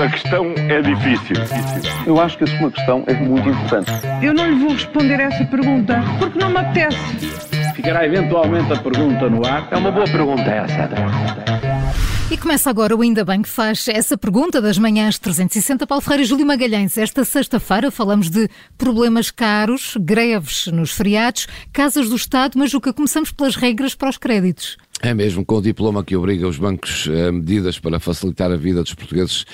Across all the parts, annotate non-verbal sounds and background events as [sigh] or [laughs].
A questão é difícil. Eu acho que a sua questão é muito importante. Eu não lhe vou responder essa pergunta porque não me apetece. Ficará eventualmente a pergunta no ar. É uma boa pergunta essa. E começa agora o Ainda Bem que faz essa pergunta das manhãs 360. Paulo Ferreira e Júlio Magalhães. Esta sexta-feira falamos de problemas caros, greves nos feriados, casas do Estado, mas o que começamos pelas regras para os créditos. É mesmo, com o diploma que obriga os bancos a medidas para facilitar a vida dos portugueses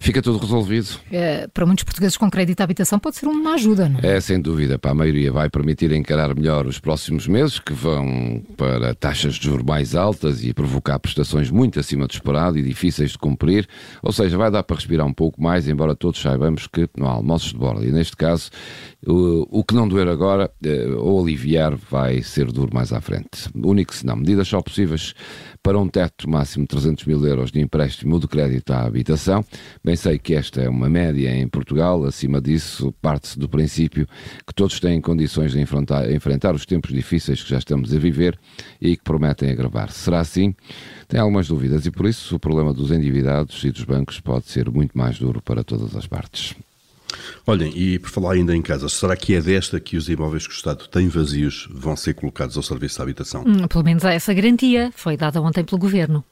fica tudo resolvido. É, para muitos portugueses com crédito à habitação pode ser uma ajuda, não é? É, sem dúvida. Para a maioria vai permitir encarar melhor os próximos meses, que vão para taxas de juros mais altas e provocar prestações muito acima do esperado e difíceis de cumprir. Ou seja, vai dar para respirar um pouco mais, embora todos saibamos que não há almoços de borda. E neste caso, o, o que não doer agora, eh, ou aliviar, vai ser duro mais à frente. Único se não. Medidas só possíveis para um teto máximo de 300 mil euros de empréstimo ou de crédito à habitação. Bem sei que esta é uma média em Portugal, acima disso parte-se do princípio que todos têm condições de enfrentar, enfrentar os tempos difíceis que já estamos a viver e que prometem agravar. Será assim? Tem algumas dúvidas e por isso o problema dos endividados e dos bancos pode ser muito mais duro para todas as partes. Olhem, e por falar ainda em casas, será que é desta que os imóveis que o Estado tem vazios vão ser colocados ao serviço da habitação? Hum, pelo menos há essa garantia. Foi dada ontem pelo Governo.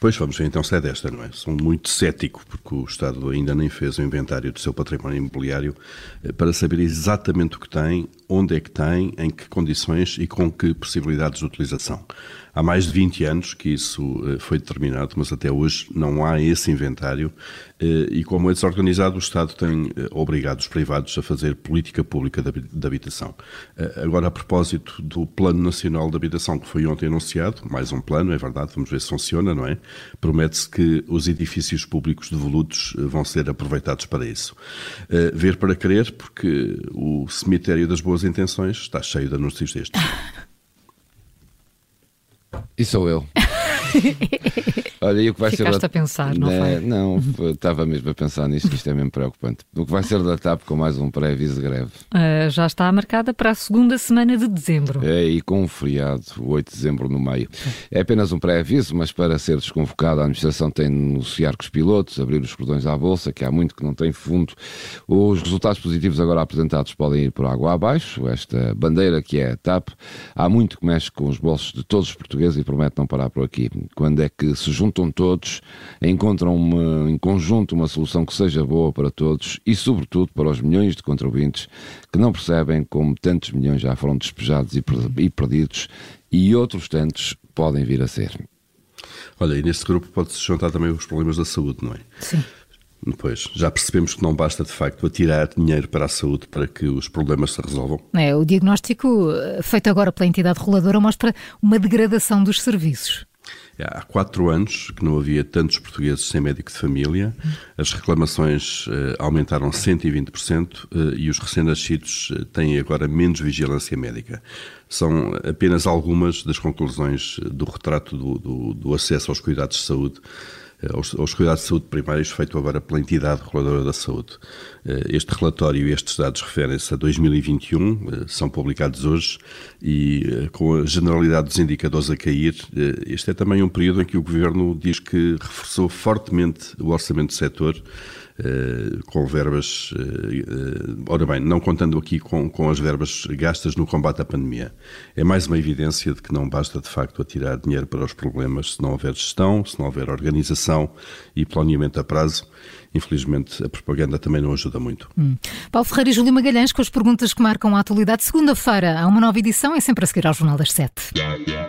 Pois vamos ver então se é desta, não é? Sou muito cético porque o Estado ainda nem fez o inventário do seu património imobiliário eh, para saber exatamente o que tem, onde é que tem, em que condições e com que possibilidades de utilização. Há mais de 20 anos que isso eh, foi determinado, mas até hoje não há esse inventário eh, e como é desorganizado, o Estado tem obrigado os privados a fazer política pública de habitação. Agora, a propósito do Plano Nacional de Habitação que foi ontem anunciado, mais um plano, é verdade, vamos ver se funciona, não é? Promete-se que os edifícios públicos devolutos vão ser aproveitados para isso. Ver para crer, porque o cemitério das boas intenções está cheio de anúncios destes. E sou eu. [laughs] Olha, e o que vai Ficaste ser. a pensar, não né, foi? Não, estava mesmo a pensar nisto, isto é mesmo preocupante. O que vai ser da TAP com mais um pré-aviso de greve? Uh, já está marcada para a segunda semana de dezembro. É, e com um feriado, o 8 de dezembro no meio. É apenas um pré-aviso, mas para ser desconvocado, a administração tem de negociar com os pilotos, abrir os cordões à bolsa, que há muito que não tem fundo. Os resultados positivos agora apresentados podem ir por água abaixo. Esta bandeira que é a TAP, há muito que mexe com os bolsos de todos os portugueses e promete não parar por aqui. Quando é que se juntam todos, encontram uma, em conjunto uma solução que seja boa para todos e, sobretudo, para os milhões de contribuintes que não percebem como tantos milhões já foram despejados e, e perdidos e outros tantos podem vir a ser. Olha, e neste grupo pode-se juntar também os problemas da saúde, não é? Sim. Pois, já percebemos que não basta de facto atirar dinheiro para a saúde para que os problemas se resolvam. É, o diagnóstico eh, feito agora pela entidade reguladora mostra uma degradação dos serviços. Há quatro anos que não havia tantos portugueses sem médico de família, as reclamações eh, aumentaram 120% eh, e os recém-nascidos eh, têm agora menos vigilância médica. São apenas algumas das conclusões do retrato do, do, do acesso aos cuidados de saúde aos, aos, cuidados de saúde primários feito agora pela entidade reguladora da saúde. Eh, este relatório e estes dados referem-se a 2021, eh, são publicados hoje e eh, com a generalidade dos indicadores a cair, este é também um período em que o Governo diz que reforçou fortemente o orçamento do setor com verbas, uh, uh, ora bem, não contando aqui com, com as verbas gastas no combate à pandemia. É mais uma evidência de que não basta de facto atirar dinheiro para os problemas se não houver gestão, se não houver organização e planeamento a prazo. Infelizmente, a propaganda também não ajuda muito. Hum. Paulo Ferreira e Júlio Magalhães com as perguntas que marcam a atualidade. Segunda-feira há uma nova edição, é sempre a seguir ao Jornal das Sete.